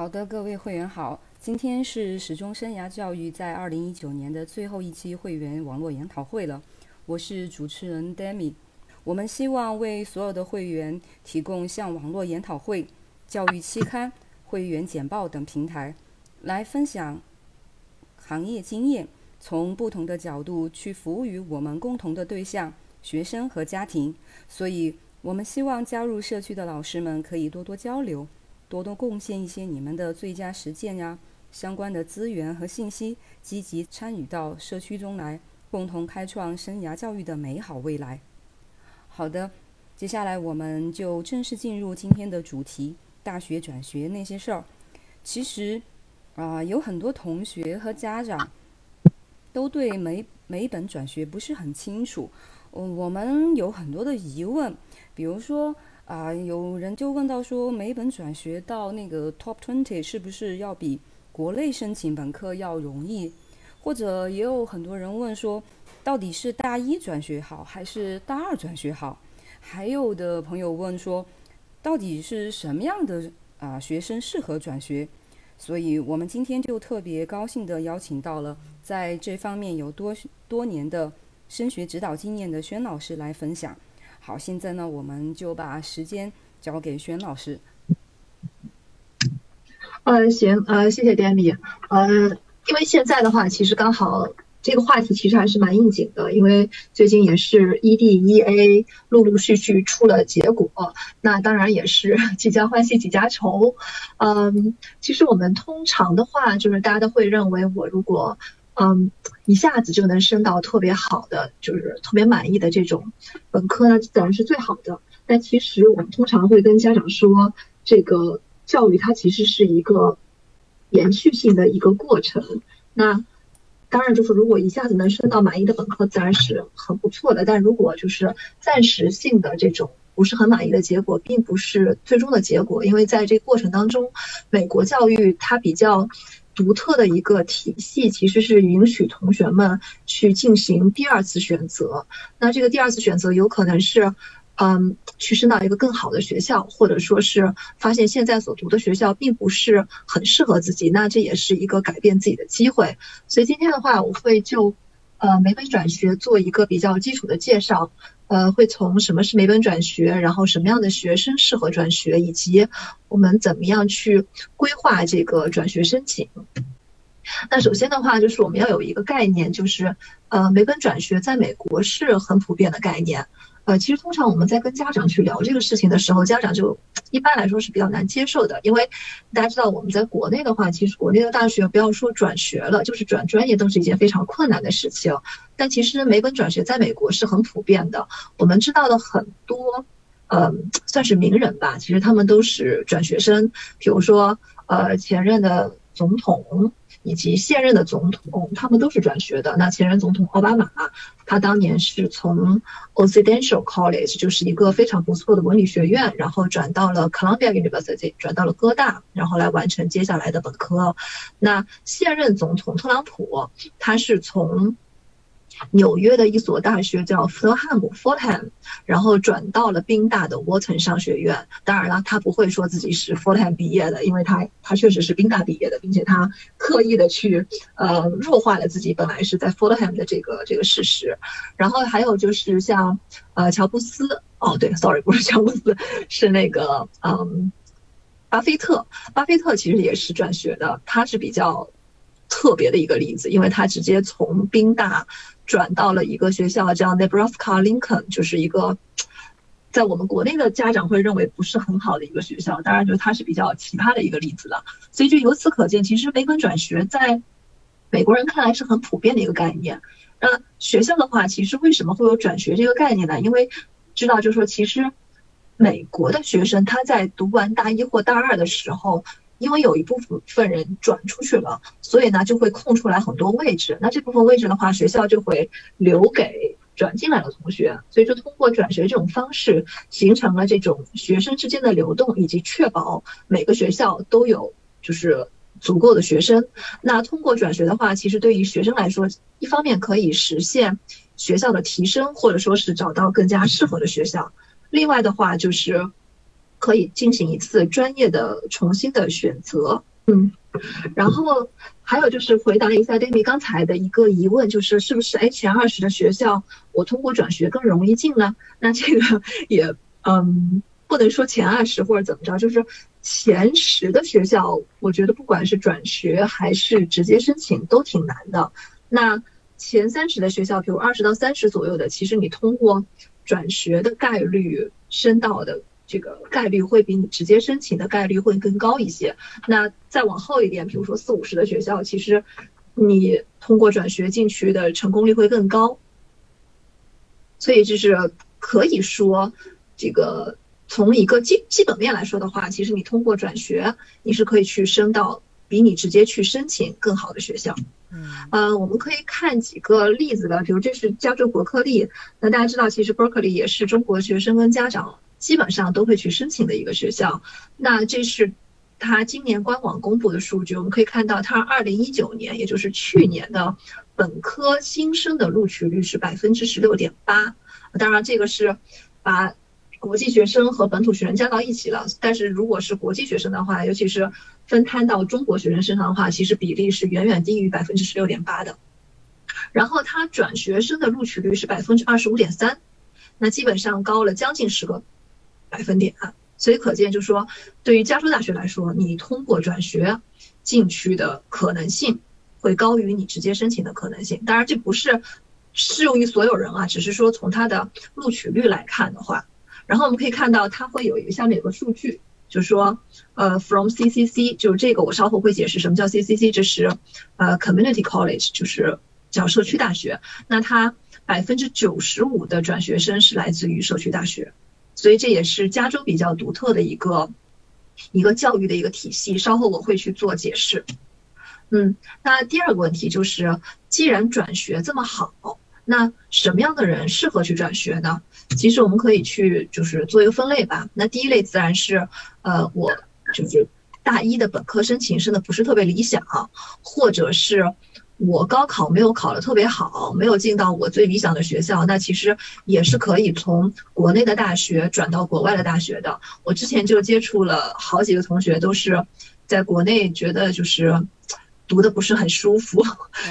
好的，各位会员好，今天是始终生涯教育在二零一九年的最后一期会员网络研讨会了。我是主持人 Demi，我们希望为所有的会员提供像网络研讨会、教育期刊、会员简报等平台，来分享行业经验，从不同的角度去服务于我们共同的对象——学生和家庭。所以，我们希望加入社区的老师们可以多多交流。多多贡献一些你们的最佳实践呀，相关的资源和信息，积极参与到社区中来，共同开创生涯教育的美好未来。好的，接下来我们就正式进入今天的主题：大学转学那些事儿。其实，啊，有很多同学和家长都对美美本转学不是很清楚，嗯，我们有很多的疑问，比如说。啊，有人就问到说，美本转学到那个 Top Twenty 是不是要比国内申请本科要容易？或者也有很多人问说，到底是大一转学好还是大二转学好？还有的朋友问说，到底是什么样的啊学生适合转学？所以我们今天就特别高兴的邀请到了在这方面有多多年的升学指导经验的轩老师来分享。好，现在呢，我们就把时间交给轩老师。呃，行，呃，谢谢 Demi。呃，因为现在的话，其实刚好这个话题其实还是蛮应景的，因为最近也是 EDEA 陆陆续续出了结果，那当然也是 几家欢喜几家愁。嗯，其实我们通常的话，就是大家都会认为，我如果嗯，一下子就能升到特别好的，就是特别满意的这种本科呢，自然是最好的。但其实我们通常会跟家长说，这个教育它其实是一个延续性的一个过程。那当然就是如果一下子能升到满意的本科，自然是很不错的。但如果就是暂时性的这种不是很满意的结果，并不是最终的结果，因为在这个过程当中，美国教育它比较。独特的一个体系其实是允许同学们去进行第二次选择。那这个第二次选择有可能是，嗯，去升到一个更好的学校，或者说是发现现在所读的学校并不是很适合自己。那这也是一个改变自己的机会。所以今天的话，我会就呃美本转学做一个比较基础的介绍。呃，会从什么是美本转学，然后什么样的学生适合转学，以及我们怎么样去规划这个转学申请。那首先的话，就是我们要有一个概念，就是呃，美本转学在美国是很普遍的概念。呃，其实通常我们在跟家长去聊这个事情的时候，家长就一般来说是比较难接受的，因为大家知道我们在国内的话，其实国内的大学不要说转学了，就是转专业都是一件非常困难的事情。但其实美本转学在美国是很普遍的，我们知道的很多，呃，算是名人吧，其实他们都是转学生，比如说呃前任的总统。以及现任的总统，他们都是转学的。那前任总统奥巴马，他当年是从 Occidental College，就是一个非常不错的文理学院，然后转到了 Columbia University，转到了哥大，然后来完成接下来的本科。那现任总统特朗普，他是从纽约的一所大学叫福特汉姆 （Fordham），然后转到了宾大的沃腾商学院。当然了，他不会说自己是 Fordham 毕业的，因为他他确实是宾大毕业的，并且他刻意的去呃弱化了自己本来是在 Fordham 的这个这个事实。然后还有就是像呃乔布斯，哦对，sorry，不是乔布斯，是那个嗯巴菲特。巴菲特其实也是转学的，他是比较特别的一个例子，因为他直接从宾大。转到了一个学校叫 Nebraska Lincoln，就是一个在我们国内的家长会认为不是很好的一个学校。当然，就是它是比较奇葩的一个例子了。所以就由此可见，其实美本转学在美国人看来是很普遍的一个概念。那学校的话，其实为什么会有转学这个概念呢？因为知道，就是说，其实美国的学生他在读完大一或大二的时候。因为有一部分人转出去了，所以呢就会空出来很多位置。那这部分位置的话，学校就会留给转进来的同学。所以说，通过转学这种方式，形成了这种学生之间的流动，以及确保每个学校都有就是足够的学生。那通过转学的话，其实对于学生来说，一方面可以实现学校的提升，或者说是找到更加适合的学校；另外的话就是。可以进行一次专业的重新的选择，嗯，然后还有就是回答一下 d a m i 刚才的一个疑问，就是是不是 H 前二十的学校我通过转学更容易进呢？那这个也嗯不能说前二十或者怎么着，就是前十的学校，我觉得不管是转学还是直接申请都挺难的。那前三十的学校，比如二十到三十左右的，其实你通过转学的概率升到的。这个概率会比你直接申请的概率会更高一些。那再往后一点，比如说四五十的学校，其实你通过转学进去的成功率会更高。所以就是可以说，这个从一个基基本面来说的话，其实你通过转学，你是可以去升到比你直接去申请更好的学校。嗯，呃，我们可以看几个例子吧，比如这是加州伯克利。那大家知道，其实伯克利也是中国学生跟家长。基本上都会去申请的一个学校，那这是他今年官网公布的数据。我们可以看到，他二零一九年，也就是去年的本科新生的录取率是百分之十六点八。当然，这个是把国际学生和本土学生加到一起了。但是，如果是国际学生的话，尤其是分摊到中国学生身上的话，其实比例是远远低于百分之十六点八的。然后，他转学生的录取率是百分之二十五点三，那基本上高了将近十个。百分点啊，所以可见，就是说，对于加州大学来说，你通过转学进去的可能性会高于你直接申请的可能性。当然，这不是适用于所有人啊，只是说从它的录取率来看的话。然后我们可以看到，它会有一个下面有个数据，就是说，呃，from CCC，就是这个我稍后会解释什么叫 CCC，这是呃 community college，就是叫社区大学。那它百分之九十五的转学生是来自于社区大学。所以这也是加州比较独特的一个一个教育的一个体系，稍后我会去做解释。嗯，那第二个问题就是，既然转学这么好，那什么样的人适合去转学呢？其实我们可以去就是做一个分类吧。那第一类自然是，呃，我就是大一的本科申请升的不是特别理想，或者是。我高考没有考得特别好，没有进到我最理想的学校，那其实也是可以从国内的大学转到国外的大学的。我之前就接触了好几个同学，都是在国内觉得就是读的不是很舒服，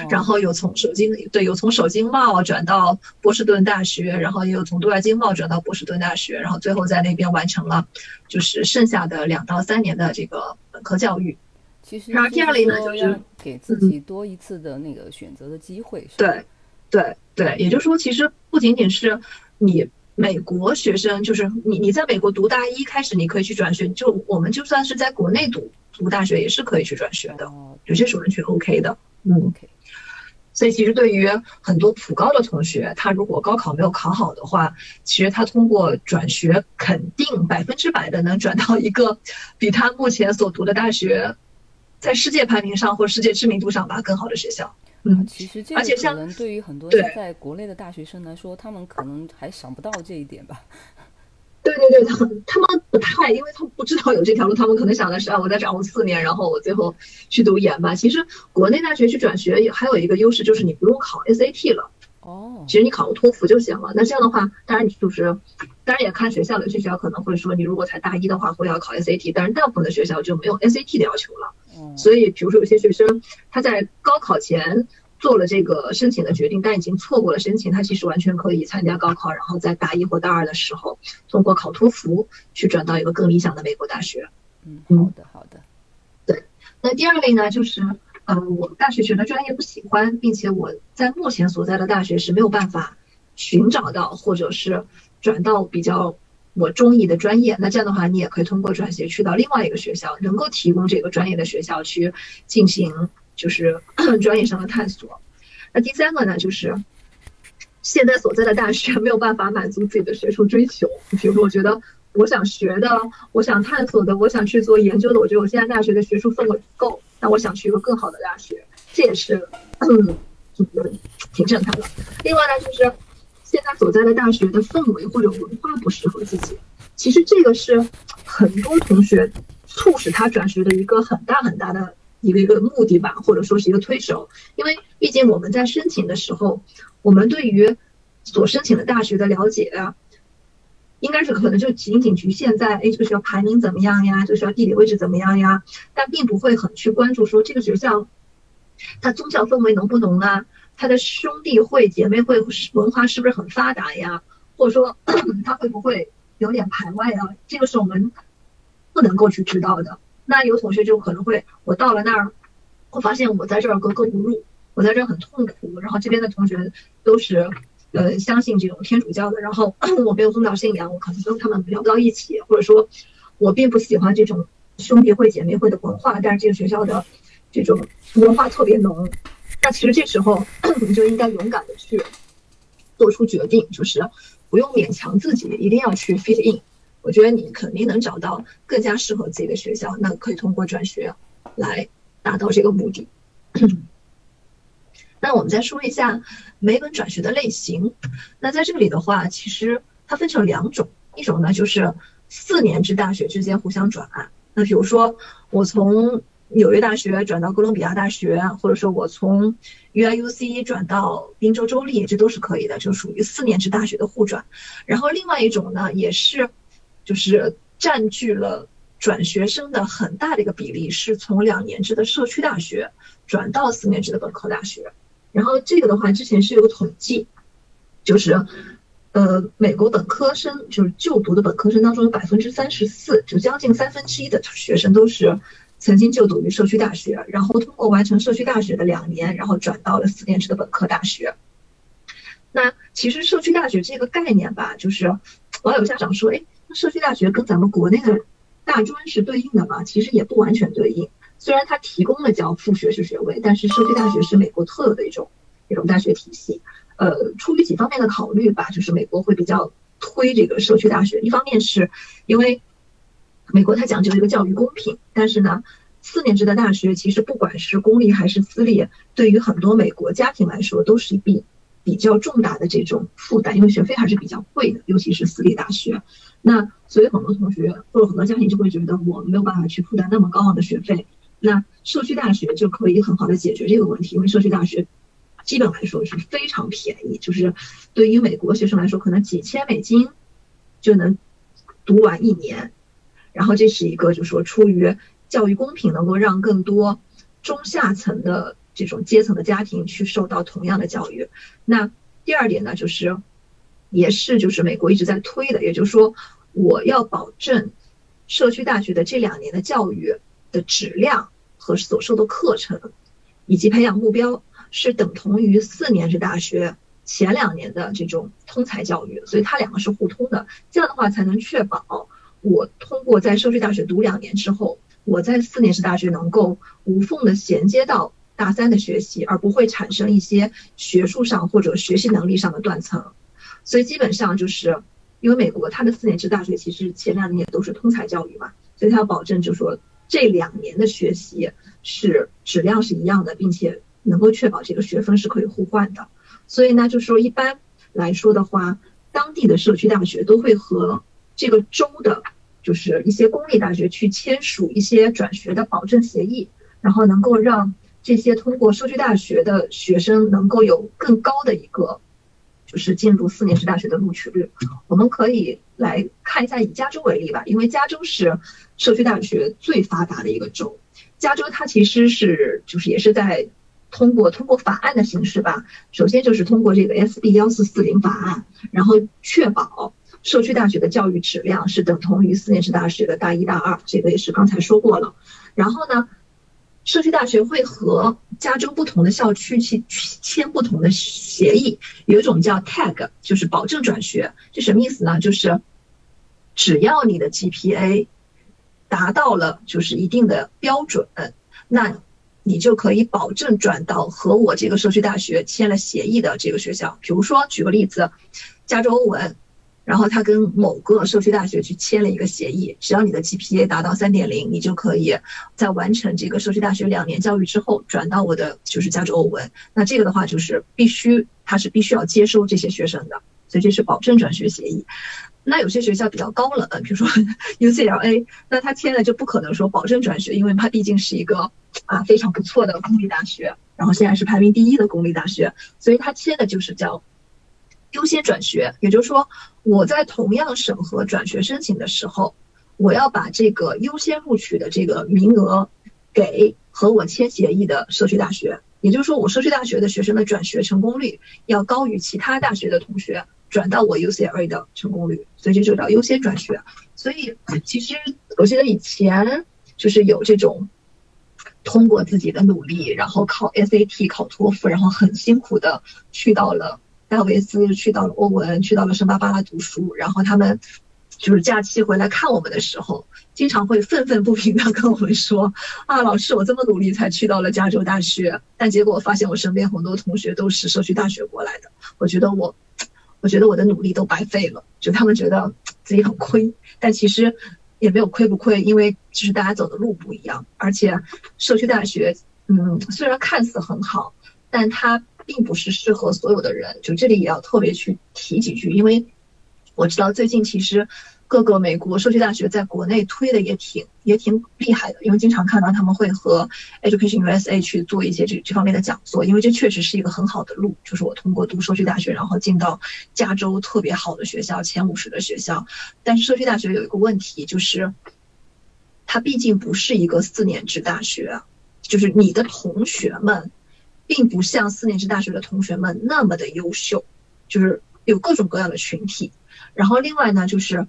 然后有从首经对有从首经贸转到波士顿大学，然后也有从对外经贸转到波士顿大学，然后最后在那边完成了就是剩下的两到三年的这个本科教育。其实，然后第二类呢，就是给自己多一次的那个选择的机会。对，对，对，也就是说，其实不仅仅是你美国学生，就是你你在美国读大一开始，你可以去转学。就我们就算是在国内读读大学，也是可以去转学的，有些是完全 OK 的。嗯，OK，所以其实对于很多普高的同学，他如果高考没有考好的话，其实他通过转学，肯定百分之百的能转到一个比他目前所读的大学。在世界排名上或世界知名度上吧，更好的学校。嗯，其实这个可能对于很多在国内的大学生来说，他们可能还想不到这一点吧。对对对，他们他们不太，因为他们不知道有这条路，他们可能想的是啊，我再掌握四年，然后我最后去读研吧。其实国内大学去转学也还有一个优势，就是你不用考 SAT 了。哦，其实你考个托福就行了。那这样的话，当然你就是，当然也看学校的，有些学校可能会说，你如果才大一的话，会要考 SAT，但是大部分的学校就没有 SAT 的要求了。嗯，所以比如说有些学生他在高考前做了这个申请的决定，但已经错过了申请，他其实完全可以参加高考，然后在大一或大二的时候通过考托福去转到一个更理想的美国大学。嗯，好的，好的。对，那第二类呢，就是。嗯，我大学学的专业不喜欢，并且我在目前所在的大学是没有办法寻找到或者是转到比较我中意的专业。那这样的话，你也可以通过转学去到另外一个学校，能够提供这个专业的学校去进行就是 专业上的探索。那第三个呢，就是现在所在的大学没有办法满足自己的学术追求。比如说，我觉得我想学的、我想探索的、我想去做研究的，我觉得我现在大学的学术氛围不够。那我想去一个更好的大学，这也是嗯，挺正常的。另外呢，就是现在所在的大学的氛围或者文化不适合自己。其实这个是很多同学促使他转学的一个很大很大的一个一个目的吧，或者说是一个推手。因为毕竟我们在申请的时候，我们对于所申请的大学的了解啊，应该是可能就仅仅局限在，哎，这个学校排名怎么样呀？这个学校地理位置怎么样呀？但并不会很去关注说这个学校，它宗教氛围浓不浓啊？它的兄弟会、姐妹会文化是不是很发达呀？或者说 它会不会有点排外啊？这个是我们不能够去知道的。那有同学就可能会，我到了那儿，我发现我在这儿格格不入，我在这儿很痛苦。然后这边的同学都是。呃，相信这种天主教的，然后 我没有宗教信仰，我可能跟他们聊不到一起，或者说，我并不喜欢这种兄弟会、姐妹会的文化，但是这个学校的这种文化特别浓。那其实这时候 你就应该勇敢的去做出决定，就是不用勉强自己一定要去 fit in。我觉得你肯定能找到更加适合自己的学校，那可以通过转学来达到这个目的。那我们再说一下美本转学的类型。那在这里的话，其实它分成两种，一种呢就是四年制大学之间互相转。那比如说我从纽约大学转到哥伦比亚大学，或者说我从 U I U C 转到宾州州立，这都是可以的，就属于四年制大学的互转。然后另外一种呢，也是就是占据了转学生的很大的一个比例，是从两年制的社区大学转到四年制的本科大学。然后这个的话，之前是有统计，就是，呃，美国本科生就是就读的本科生当中有百分之三十四，就将近三分之一的学生都是曾经就读于社区大学，然后通过完成社区大学的两年，然后转到了四年制的本科大学。那其实社区大学这个概念吧，就是网友家长说，哎，那社区大学跟咱们国内的大专是对应的吗？其实也不完全对应。虽然它提供了叫副学士学位，但是社区大学是美国特有的一种一种大学体系。呃，出于几方面的考虑吧，就是美国会比较推这个社区大学。一方面是因为美国它讲究一个教育公平，但是呢，四年制的大学其实不管是公立还是私立，对于很多美国家庭来说都是一笔比较重大的这种负担，因为学费还是比较贵的，尤其是私立大学。那所以很多同学或者很多家庭就会觉得我没有办法去负担那么高昂的学费。那社区大学就可以很好的解决这个问题，因为社区大学基本来说是非常便宜，就是对于美国学生来说，可能几千美金就能读完一年。然后这是一个，就是说出于教育公平，能够让更多中下层的这种阶层的家庭去受到同样的教育。那第二点呢，就是也是就是美国一直在推的，也就是说我要保证社区大学的这两年的教育。的质量和所受的课程，以及培养目标是等同于四年制大学前两年的这种通才教育，所以它两个是互通的。这样的话才能确保我通过在社区大学读两年之后，我在四年制大学能够无缝的衔接到大三的学习，而不会产生一些学术上或者学习能力上的断层。所以基本上就是因为美国它的四年制大学其实前两年也都是通才教育嘛，所以它要保证就是说。这两年的学习是质量是一样的，并且能够确保这个学分是可以互换的。所以呢，就说一般来说的话，当地的社区大学都会和这个州的，就是一些公立大学去签署一些转学的保证协议，然后能够让这些通过社区大学的学生能够有更高的一个。就是进入四年制大学的录取率，我们可以来看一下以加州为例吧，因为加州是社区大学最发达的一个州。加州它其实是就是也是在通过通过法案的形式吧，首先就是通过这个 SB 幺四四零法案，然后确保社区大学的教育质量是等同于四年制大学的大一大二，这个也是刚才说过了。然后呢？社区大学会和加州不同的校区去签不同的协议，有一种叫 TAG，就是保证转学。这什么意思呢？就是只要你的 GPA 达到了就是一定的标准，那你就可以保证转到和我这个社区大学签了协议的这个学校。比如说，举个例子，加州欧文。然后他跟某个社区大学去签了一个协议，只要你的 GPA 达到三点零，你就可以在完成这个社区大学两年教育之后转到我的就是加州欧文。那这个的话就是必须，他是必须要接收这些学生的，所以这是保证转学协议。那有些学校比较高冷，比如说 UCLA，那他签的就不可能说保证转学，因为它毕竟是一个啊非常不错的公立大学，然后现在是排名第一的公立大学，所以他签的就是叫。优先转学，也就是说，我在同样审核转学申请的时候，我要把这个优先录取的这个名额给和我签协议的社区大学。也就是说，我社区大学的学生的转学成功率要高于其他大学的同学转到我 UCLA 的成功率，所以这就叫优先转学。所以其实我记得以前就是有这种通过自己的努力，然后考 SAT、考托福，然后很辛苦的去到了戴维斯，去到了欧文，去到了圣巴巴拉读书，然后他们就是假期回来看我们的时候，经常会愤愤不平的跟我们说：“啊，老师，我这么努力才去到了加州大学，但结果发现我身边很多同学都是社区大学过来的，我觉得我，我觉得我的努力都白费了，就他们觉得自己很亏，但其实。”也没有亏不亏，因为就是大家走的路不一样，而且社区大学，嗯，虽然看似很好，但它并不是适合所有的人。就这里也要特别去提几句，因为我知道最近其实。各个美国社区大学在国内推的也挺也挺厉害的，因为经常看到他们会和 Education USA 去做一些这这方面的讲座，因为这确实是一个很好的路，就是我通过读社区大学，然后进到加州特别好的学校前五十的学校。但是社区大学有一个问题，就是它毕竟不是一个四年制大学，就是你的同学们并不像四年制大学的同学们那么的优秀，就是有各种各样的群体。然后另外呢，就是。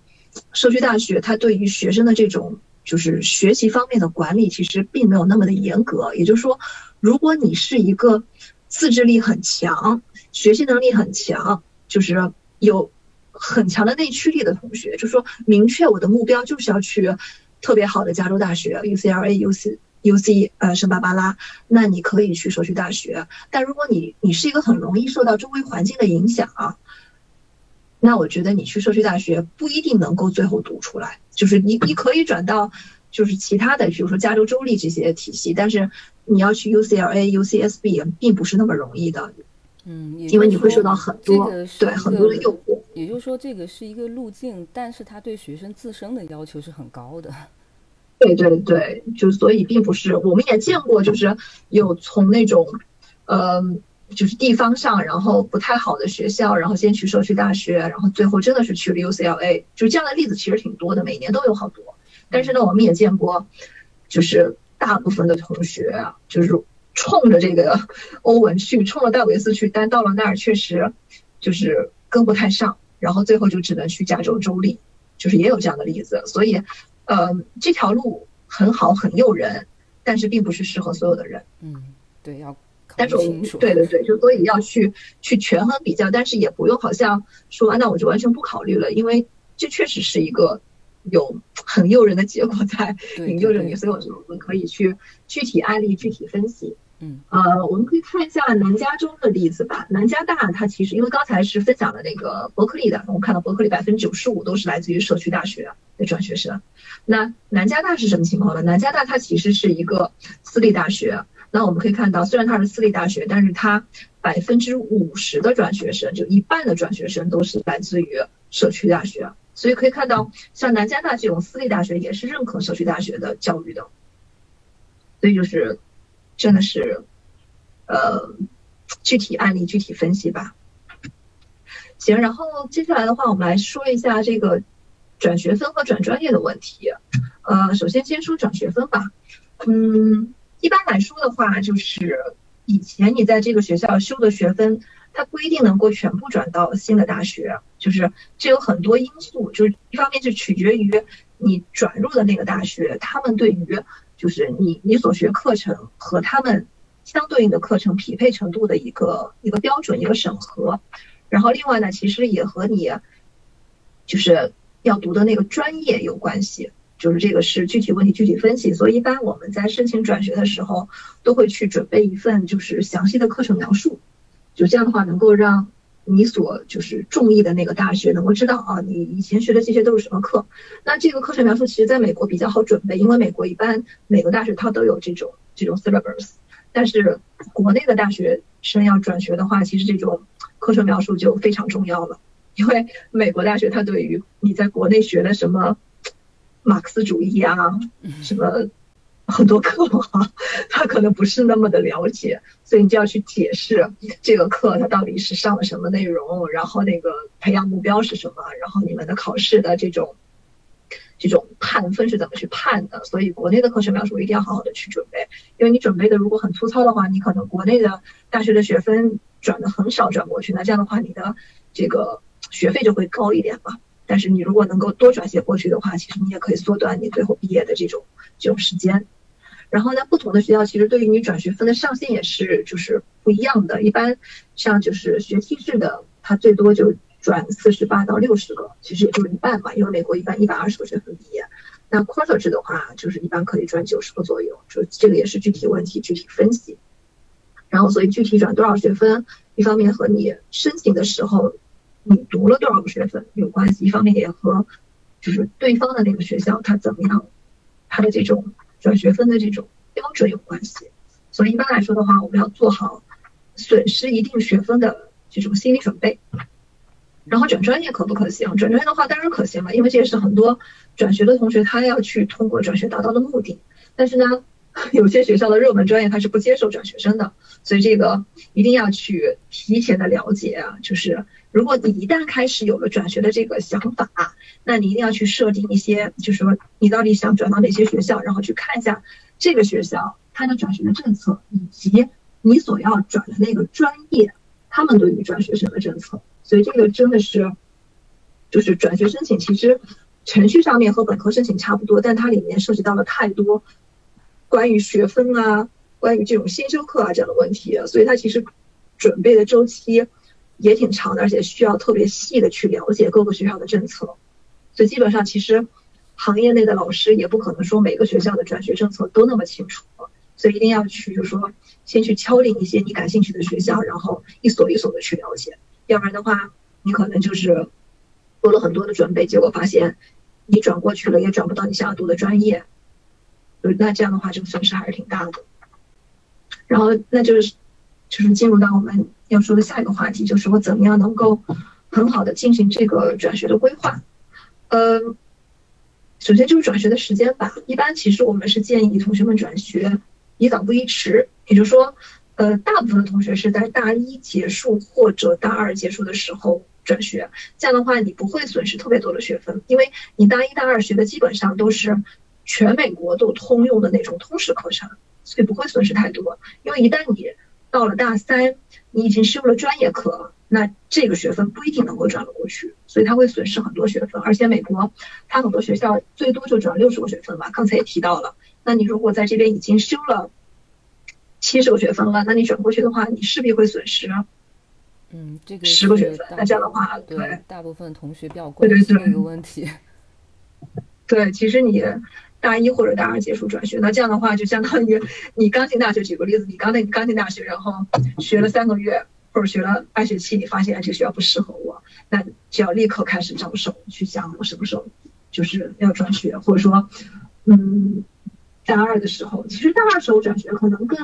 社区大学它对于学生的这种就是学习方面的管理，其实并没有那么的严格。也就是说，如果你是一个自制力很强、学习能力很强，就是有很强的内驱力的同学，就说明确我的目标就是要去特别好的加州大学 UCLA、UC、UC 呃圣巴巴拉，那你可以去社区大学。但如果你你是一个很容易受到周围环境的影响啊。那我觉得你去社区大学不一定能够最后读出来，就是你你可以转到就是其他的，比如说加州州立这些体系，但是你要去 UCLA、UCSB 并不是那么容易的，嗯，因为你会受到很多对很多的诱惑。也就是说，这个是一个路径，但是它对学生自身的要求是很高的。对对对，就所以并不是，我们也见过，就是有从那种，嗯。就是地方上，然后不太好的学校，然后先去社区大学，然后最后真的是去了 UCLA，就这样的例子其实挺多的，每年都有好多。但是呢，我们也见过，就是大部分的同学啊就是冲着这个 欧文去，冲着戴维斯去，但到了那儿确实就是跟不太上，然后最后就只能去加州州立，就是也有这样的例子。所以，呃，这条路很好，很诱人，但是并不是适合所有的人。嗯，对，要。但是我们对对对，就所以要去去权衡比较，但是也不用好像说那我就完全不考虑了，因为这确实是一个有很诱人的结果在引诱着你，所以我觉得我们可以去具体案例具体分析。嗯，呃，我们可以看一下南加州的例子吧。南加大它其实因为刚才是分享了那个伯克利的，我们看到伯克利百分之九十五都是来自于社区大学的转学生。那南加大是什么情况呢？南加大它其实是一个私立大学。那我们可以看到，虽然它是私立大学，但是它百分之五十的转学生，就一半的转学生都是来自于社区大学。所以可以看到，像南加大这种私立大学也是认可社区大学的教育的。所以就是，真的是，呃，具体案例具体分析吧。行，然后接下来的话，我们来说一下这个转学分和转专业的问题。呃，首先先说转学分吧。嗯。一般来说的话，就是以前你在这个学校修的学分，它不一定能够全部转到新的大学，就是这有很多因素，就是一方面是取决于你转入的那个大学，他们对于就是你你所学课程和他们相对应的课程匹配程度的一个一个标准一个审核，然后另外呢，其实也和你就是要读的那个专业有关系。就是这个是具体问题具体分析，所以一般我们在申请转学的时候，都会去准备一份就是详细的课程描述，就这样的话能够让你所就是中意的那个大学能够知道啊，你以前学的这些都是什么课。那这个课程描述其实在美国比较好准备，因为美国一般每个大学它都有这种这种 syllabus，但是国内的大学生要转学的话，其实这种课程描述就非常重要了，因为美国大学它对于你在国内学的什么。马克思主义啊，什么很多课哈，他可能不是那么的了解，所以你就要去解释这个课它到底是上了什么内容，然后那个培养目标是什么，然后你们的考试的这种这种判分是怎么去判的。所以国内的课程描述一定要好好的去准备，因为你准备的如果很粗糙的话，你可能国内的大学的学分转的很少转过去，那这样的话你的这个学费就会高一点嘛。但是你如果能够多转些过去的话，其实你也可以缩短你最后毕业的这种这种时间。然后呢，不同的学校其实对于你转学分的上限也是就是不一样的。一般像就是学期制的，它最多就转四十八到六十个，其实也就是一半嘛。因为美国一般一百二十个学分毕业，那 quarter 制的话，就是一般可以转九十个左右。就这个也是具体问题具体分析。然后所以具体转多少学分，一方面和你申请的时候。你读了多少个学分有关系，一方面也和就是对方的那个学校他怎么样，他的这种转学分的这种标准有关系。所以一般来说的话，我们要做好损失一定学分的这种心理准备。然后转专业可不可行？转专业的话当然可行了，因为这也是很多转学的同学他要去通过转学达到的目的。但是呢，有些学校的热门专业他是不接受转学生的，所以这个一定要去提前的了解啊，就是。如果你一旦开始有了转学的这个想法，那你一定要去设定一些，就是说你到底想转到哪些学校，然后去看一下这个学校它的转学的政策，以及你所要转的那个专业，他们对于转学生的政策。所以这个真的是，就是转学申请其实程序上面和本科申请差不多，但它里面涉及到了太多关于学分啊、关于这种先修课啊这样的问题，所以它其实准备的周期。也挺长的，而且需要特别细的去了解各个学校的政策，所以基本上其实行业内的老师也不可能说每个学校的转学政策都那么清楚，所以一定要去就是说先去敲定一些你感兴趣的学校，然后一所一所的去了解，要不然的话你可能就是做了很多的准备，结果发现你转过去了也转不到你想要读的专业，那这样的话这个损失还是挺大的。然后那就是就是进入到我们。要说的下一个话题就是我怎么样能够很好的进行这个转学的规划。嗯，首先就是转学的时间吧。一般其实我们是建议同学们转学宜早不宜迟，也就是说，呃，大部分的同学是在大一结束或者大二结束的时候转学。这样的话，你不会损失特别多的学分，因为你大一大二学的基本上都是全美国都通用的那种通识课程，所以不会损失太多。因为一旦你到了大三，你已经修了专业课，那这个学分不一定能够转得过去，所以它会损失很多学分。而且美国，它很多学校最多就转六十个学分嘛，刚才也提到了。那你如果在这边已经修了七十个学分了，那你转过去的话，你势必会损失，嗯，这个十个学分。那这样的话，对大部分同学比较关心这个问题。对，其实你。大一或者大二结束转学，那这样的话就相当于你刚进大学。举个例子，你刚那刚进大学，然后学了三个月或者学了半学期，你发现这个学校不适合我，那就要立刻开始着手去想我什么时候就是要转学，或者说，嗯，大二的时候，其实大二时候转学可能更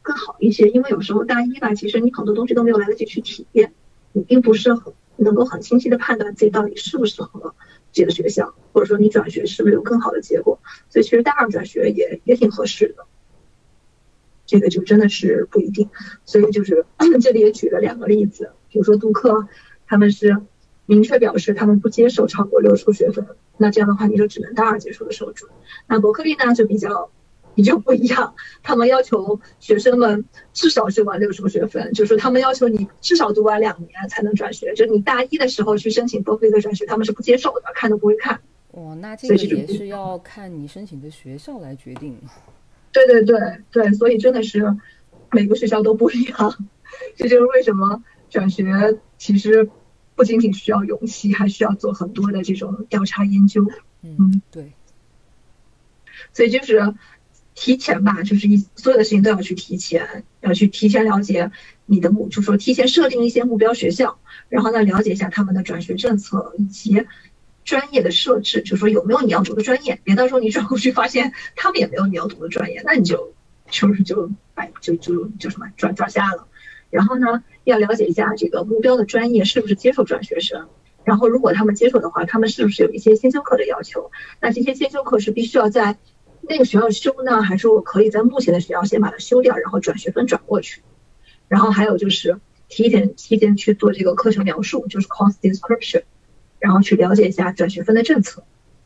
更好一些，因为有时候大一吧，其实你很多东西都没有来得及去体验，你并不是很能够很清晰的判断自己到底适不适合。这个学校，或者说你转学是不是有更好的结果？所以其实大二转学也也挺合适的。这个就真的是不一定。所以就是 这里也举了两个例子，比如说杜克，他们是明确表示他们不接受超过六十个学分，那这样的话你就只能大二结束的时候转。那伯克利呢就比较。你就不一样，他们要求学生们至少修完六十个学分，就是他们要求你至少读完两年才能转学。就你大一的时候去申请伯克利的转学，他们是不接受的，看都不会看。哦，那这个也是要看你申请的学校来决定。对对对对，所以真的是每个学校都不一样。这就是为什么转学其实不仅仅需要勇气，还需要做很多的这种调查研究。嗯，对。所以就是。提前吧，就是一所有的事情都要去提前，要去提前了解你的目，就说提前设定一些目标学校，然后呢了解一下他们的转学政策以及专业的设置，就说有没有你要读的专业，别到时候你转过去发现他们也没有你要读的专业，那你就就是就哎就就就什么转转瞎了。然后呢要了解一下这个目标的专业是不是接受转学生，然后如果他们接受的话，他们是不是有一些先修课的要求？那这些先修课是必须要在。那个学校修呢，还是我可以在目前的学校先把它修掉，然后转学分转过去。然后还有就是提前提前去做这个课程描述，就是 course description，然后去了解一下转学分的政策。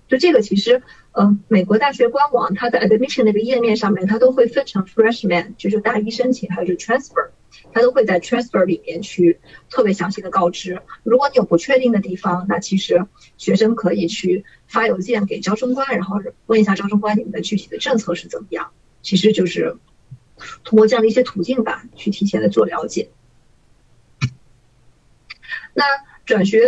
就这个其实，嗯，美国大学官网它在 admission 那个页面上面，它都会分成 freshman，就是大一申请，还有就是 transfer，它都会在 transfer 里面去特别详细的告知。如果你有不确定的地方，那其实学生可以去发邮件给招生官，然后问一下招生官你们的具体的政策是怎么样。其实就是通过这样的一些途径吧，去提前的做了解。那转学。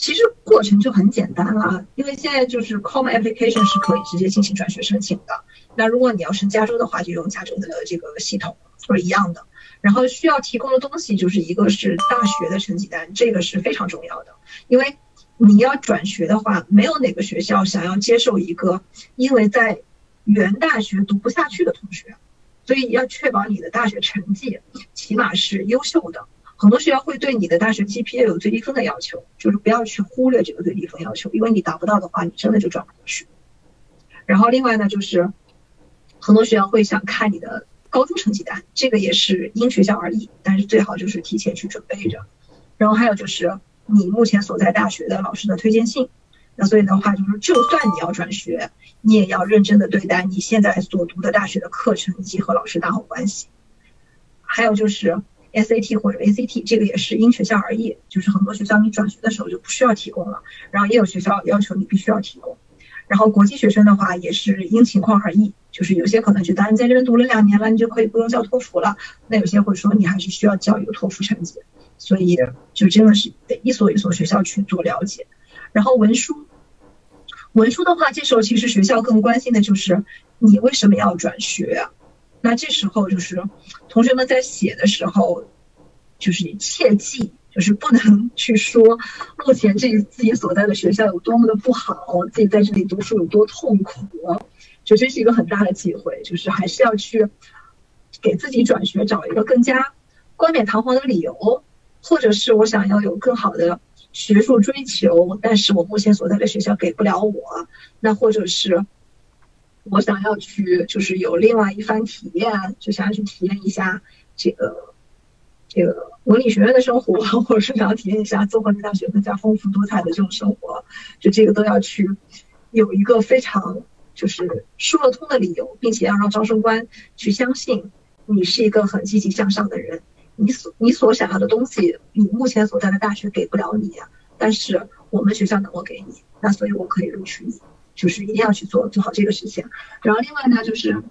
其实过程就很简单了，因为现在就是 Common Application 是可以直接进行转学申请的。那如果你要是加州的话，就用加州的这个系统，是一样的。然后需要提供的东西就是一个是大学的成绩单，这个是非常重要的，因为你要转学的话，没有哪个学校想要接受一个因为在原大学读不下去的同学，所以要确保你的大学成绩起码是优秀的。很多学校会对你的大学 GPA 有最低分的要求，就是不要去忽略这个最低分要求，因为你达不到的话，你真的就转不过去。然后另外呢，就是很多学校会想看你的高中成绩单，这个也是因学校而异，但是最好就是提前去准备着。然后还有就是你目前所在大学的老师的推荐信。那所以的话，就是就算你要转学，你也要认真的对待你现在所读的大学的课程以及和老师打好关系。还有就是。SAT 或者 ACT，这个也是因学校而异，就是很多学校你转学的时候就不需要提供了，然后也有学校要求你必须要提供。然后国际学生的话也是因情况而异，就是有些可能觉得你在这边读了两年了，你就可以不用交托福了，那有些会说你还是需要交一个托福成绩，所以就真的是得一所一所学校去做了解。然后文书，文书的话，这时候其实学校更关心的就是你为什么要转学。那这时候就是同学们在写的时候，就是切记，就是不能 去说目前这自己所在的学校有多么的不好，自己在这里读书有多痛苦，就这是一个很大的机会，就是还是要去给自己转学找一个更加冠冕堂皇的理由，或者是我想要有更好的学术追求，但是我目前所在的学校给不了我，那或者是。我想要去，就是有另外一番体验，就想要去体验一下这个这个文理学院的生活，或者是想要体验一下综合类大学更加丰富多彩的这种生活，就这个都要去有一个非常就是说得通的理由，并且要让招生官去相信你是一个很积极向上的人。你所你所想要的东西，你目前所在的大学给不了你，但是我们学校能够给你，那所以我可以录取你。就是一定要去做做好这个事情，然后另外呢，就是，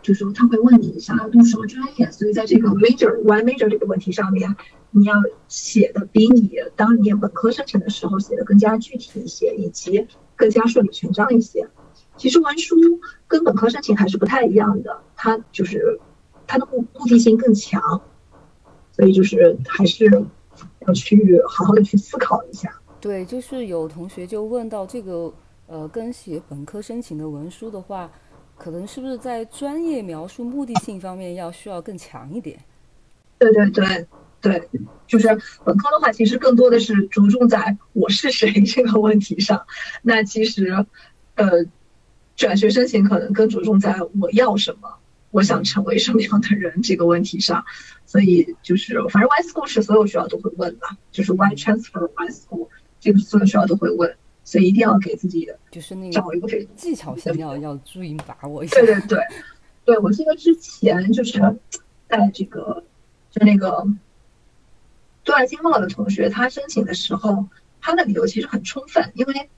就是说他会问你想要读什么专业，所以在这个 major one major 这个问题上面，你要写的比你当年本科申请的时候写的更加具体一些，以及更加顺理成章一些。其实文书跟本科申请还是不太一样的，它就是它的目目的性更强，所以就是还是要去好好的去思考一下。对，就是有同学就问到这个。呃，跟写本科申请的文书的话，可能是不是在专业描述目的性方面要需要更强一点？对对对对，就是本科的话，其实更多的是着重在我是谁 这个问题上。那其实，呃，转学申请可能更着重在我要什么，我想成为什么样的人这个问题上。所以就是，反正 Y school 是所有学校都会问的，就是 Y transfer Y school 这个所有学校都会问。所以一定要给自己的就是那个找一个技巧性要要注意把握一下。对对对，对我记得之前就是在这个就那个对外经贸的同学，他申请的时候，他的理由其实很充分，因为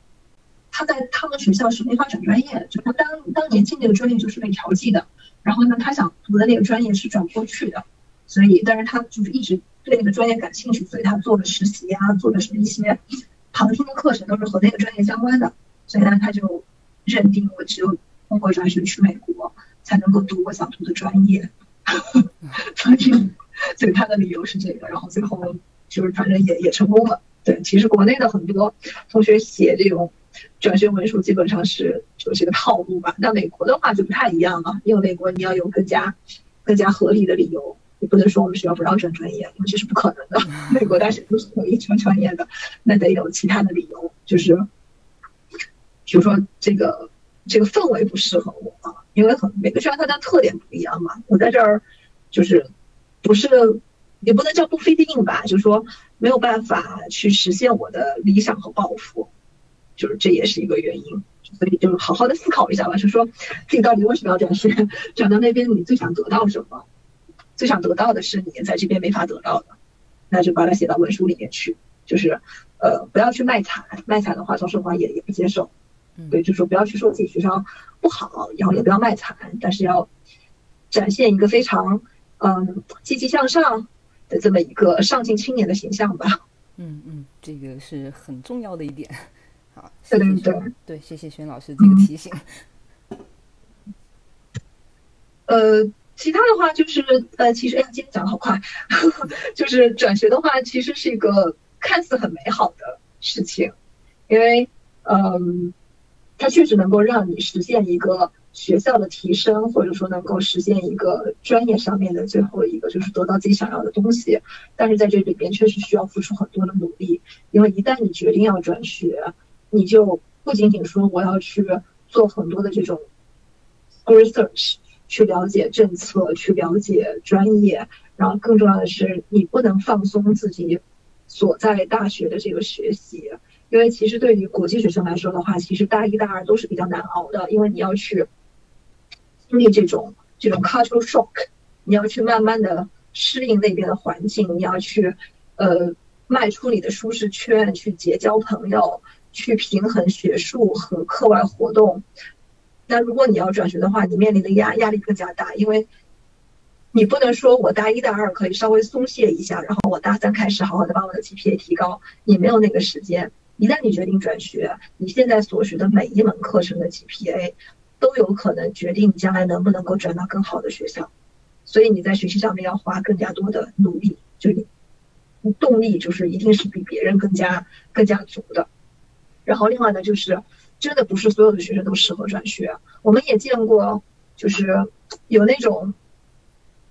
他在他们学校是没法转专业，就他当当年进那个专业就是被调剂的，然后呢，他想读的那个专业是转不过去的，所以但是他就是一直对那个专业感兴趣，所以他做的实习啊，做的是一些。旁听的课程都是和那个专业相关的，所以呢，他就认定我只有通过转学去美国才能够读我想读的专业，所以，所以他的理由是这个，然后最后就是反正也也成功了。对，其实国内的很多同学写这种转学文书基本上是就是个套路吧，那美国的话就不太一样了，因为美国你要有更加更加合理的理由。也不能说我们学校不让转专业，因为这是不可能的。美国大学都是可以转专业的，那得有其他的理由，就是比如说这个这个氛围不适合我啊，因为很每个学校它的特点不一样嘛。我在这儿就是不是也不能叫不 fit in 吧，就是说没有办法去实现我的理想和抱负，就是这也是一个原因。所以就是好好的思考一下吧，就说自己到底为什么要转学，转到那边你最想得到什么？最想得到的是你在这边没法得到的，那就把它写到文书里面去。就是呃不要去卖惨，卖惨的话赵世华也也不接受。对，就是说不要去说自己学校不好，然后也不要卖惨，但是要展现一个非常嗯积极向上的这么一个上进青年的形象吧。嗯嗯，这个是很重要的一点。好，对对对，对，谢谢轩老师这个提醒。呃，其他的话就是呃，其实哎，今天讲的好快，就是转学的话，其实是一个看似很美好的事情，因为嗯。它确实能够让你实现一个学校的提升，或者说能够实现一个专业上面的最后一个，就是得到自己想要的东西。但是在这里边确实需要付出很多的努力，因为一旦你决定要转学，你就不仅仅说我要去做很多的这种 research，去了解政策，去了解专业，然后更重要的是，你不能放松自己所在大学的这个学习。因为其实对于国际学生来说的话，其实大一、大二都是比较难熬的，因为你要去经历这种这种 cultural shock，你要去慢慢的适应那边的环境，你要去呃迈出你的舒适圈，去结交朋友，去平衡学术和课外活动。那如果你要转学的话，你面临的压压力更加大，因为你不能说我大一、大二可以稍微松懈一下，然后我大三开始好好的把我的 GPA 提高，你没有那个时间。一旦你决定转学，你现在所学的每一门课程的 GPA 都有可能决定你将来能不能够转到更好的学校，所以你在学习上面要花更加多的努力，就你动力就是一定是比别人更加更加足的。然后另外呢，就是真的不是所有的学生都适合转学，我们也见过，就是有那种，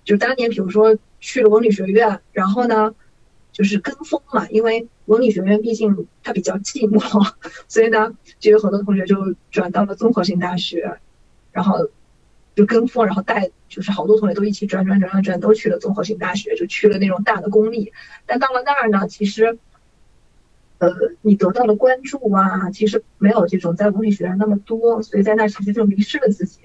就当年比如说去了文理学院，然后呢。就是跟风嘛，因为文理学院毕竟它比较寂寞，所以呢，就有很多同学就转到了综合性大学，然后就跟风，然后带就是好多同学都一起转转转转转，都去了综合性大学，就去了那种大的公立。但到了那儿呢，其实，呃，你得到的关注啊，其实没有这种在文理学院那么多，所以在那其实就迷失了自己，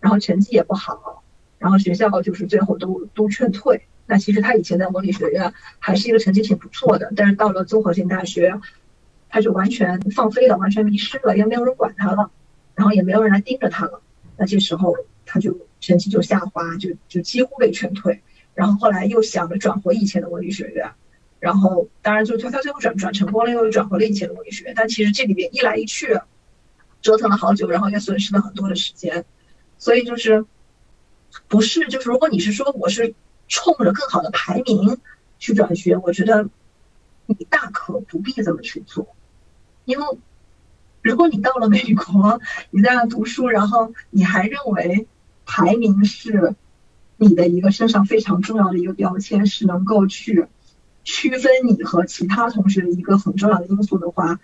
然后成绩也不好，然后学校就是最后都都劝退。那其实他以前在文理学院还是一个成绩挺不错的，但是到了综合性大学，他就完全放飞了，完全迷失了，也没有人管他了，然后也没有人来盯着他了。那这时候他就成绩就下滑，就就几乎被劝退。然后后来又想着转回以前的文理学院，然后当然就他他最后转转成功了，又转回了以前的文学。但其实这里边一来一去，折腾了好久，然后也损失了很多的时间。所以就是不是就是如果你是说我是。冲着更好的排名去转学，我觉得你大可不必这么去做，因为如果你到了美国，你在那读书，然后你还认为排名是你的一个身上非常重要的一个标签，是能够去区分你和其他同学的一个很重要的因素的话，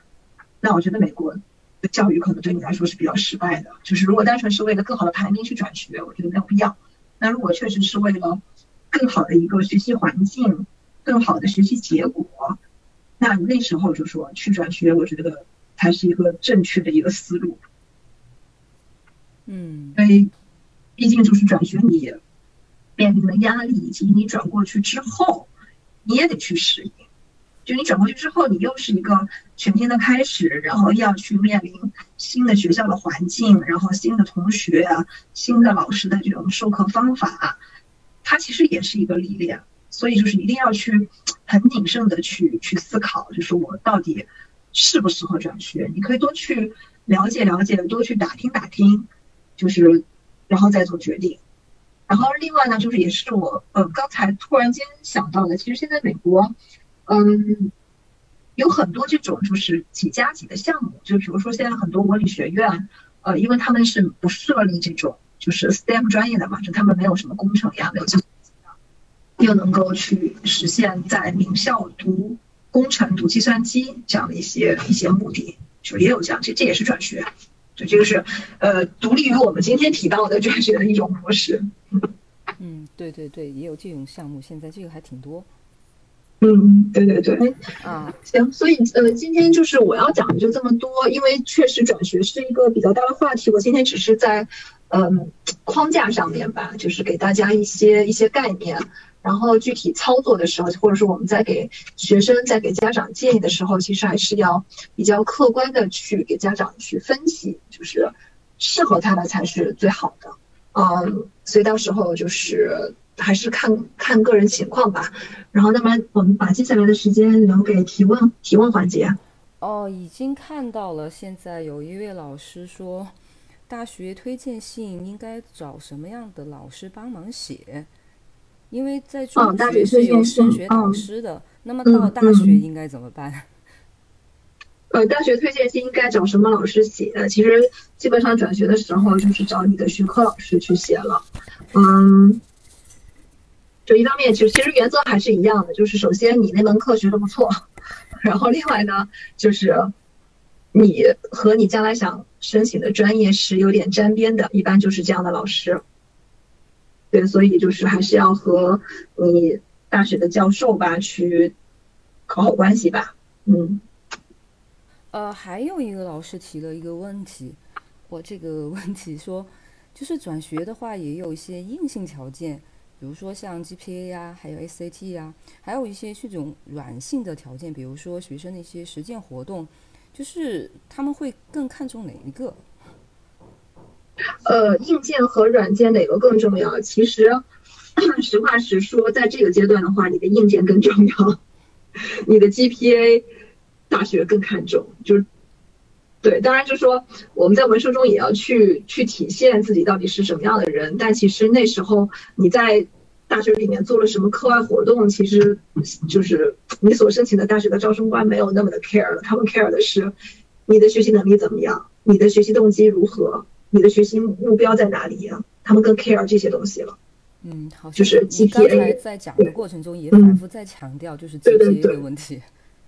那我觉得美国的教育可能对你来说是比较失败的。就是如果单纯是为了更好的排名去转学，我觉得没有必要。那如果确实是为了更好的一个学习环境，更好的学习结果，那那时候就说去转学，我觉得才是一个正确的一个思路。嗯，因为毕竟就是转学，你面临的压力，以及你转过去之后，你也得去适应。就你转过去之后，你又是一个全新的开始，然后要去面临新的学校的环境，然后新的同学啊，新的老师的这种授课方法。它其实也是一个历练，所以就是一定要去很谨慎的去去思考，就是我到底适不适合转学？你可以多去了解了解，多去打听打听，就是然后再做决定。然后另外呢，就是也是我呃刚才突然间想到的，其实现在美国嗯有很多这种就是几加几的项目，就比如说现在很多文理学院呃，因为他们是不设立这种。就是 STEM 专业的嘛，就他们没有什么工程呀，没有计算机又能够去实现在名校读工程、读计算机这样的一些一些目的，就也有这样，这这也是转学，就这个是呃独立于我们今天提到的转学的一种模式。嗯，对对对，也有这种项目，现在这个还挺多。嗯，对对对，啊，行，所以呃，今天就是我要讲的就这么多，因为确实转学是一个比较大的话题，我今天只是在嗯框架上面吧，就是给大家一些一些概念，然后具体操作的时候，或者说我们在给学生在给家长建议的时候，其实还是要比较客观的去给家长去分析，就是适合他的才是最好的，嗯，所以到时候就是。还是看看个人情况吧，然后那么我们把接下来的时间留给提问提问环节。哦，已经看到了。现在有一位老师说，大学推荐信应该找什么样的老师帮忙写？因为在中学是有升学导师的，那么到大学应该怎么办？呃，大学推荐信应该找什么老师写？其实基本上转学的时候就是找你的学科老师去写了。嗯。就一方面，其实其实原则还是一样的，就是首先你那门课学的不错，然后另外呢，就是你和你将来想申请的专业是有点沾边的，一般就是这样的老师。对，所以就是还是要和你大学的教授吧去搞好关系吧。嗯。呃，还有一个老师提了一个问题，我这个问题说，就是转学的话也有一些硬性条件。比如说像 GPA 呀，还有 SAT 呀，还有一些这种软性的条件，比如说学生的一些实践活动，就是他们会更看重哪一个？呃，硬件和软件哪个更重要？其实，实话实说，在这个阶段的话，你的硬件更重要，你的 GPA 大学更看重。就是对，当然就是说我们在文书中也要去去体现自己到底是什么样的人，但其实那时候你在。大学里面做了什么课外活动？其实就是你所申请的大学的招生官没有那么的 care 了，他们 care 的是你的学习能力怎么样，你的学习动机如何，你的学习目标在哪里呀？他们更 care 这些东西了。嗯，好，就是 GPA 在讲的过程中也反复在强调，就是 GPA 的问题。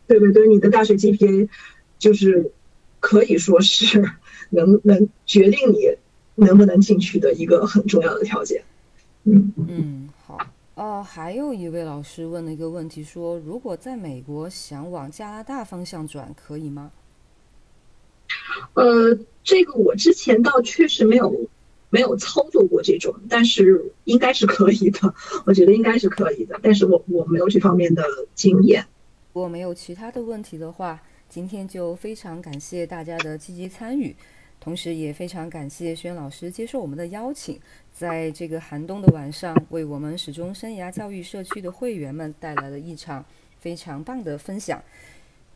对对对，你的大学 GPA 就是可以说是能能决定你能不能进去的一个很重要的条件。嗯嗯。好哦，还有一位老师问了一个问题，说如果在美国想往加拿大方向转，可以吗？呃，这个我之前倒确实没有没有操作过这种，但是应该是可以的，我觉得应该是可以的，但是我我没有这方面的经验。如果没有其他的问题的话，今天就非常感谢大家的积极参与。同时也非常感谢轩老师接受我们的邀请，在这个寒冬的晚上，为我们始终生涯教育社区的会员们带来了一场非常棒的分享。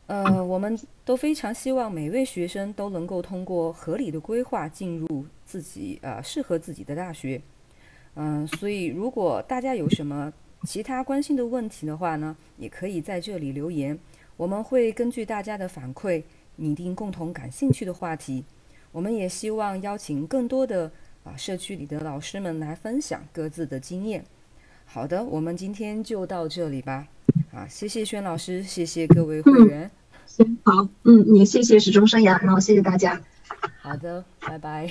呃，我们都非常希望每位学生都能够通过合理的规划进入自己呃适合自己的大学。嗯，所以如果大家有什么其他关心的问题的话呢，也可以在这里留言，我们会根据大家的反馈拟定共同感兴趣的话题。我们也希望邀请更多的啊社区里的老师们来分享各自的经验。好的，我们今天就到这里吧。啊，谢谢轩老师，谢谢各位会员。行，好，嗯，也谢谢始终生涯，然后谢谢大家。好的，拜拜。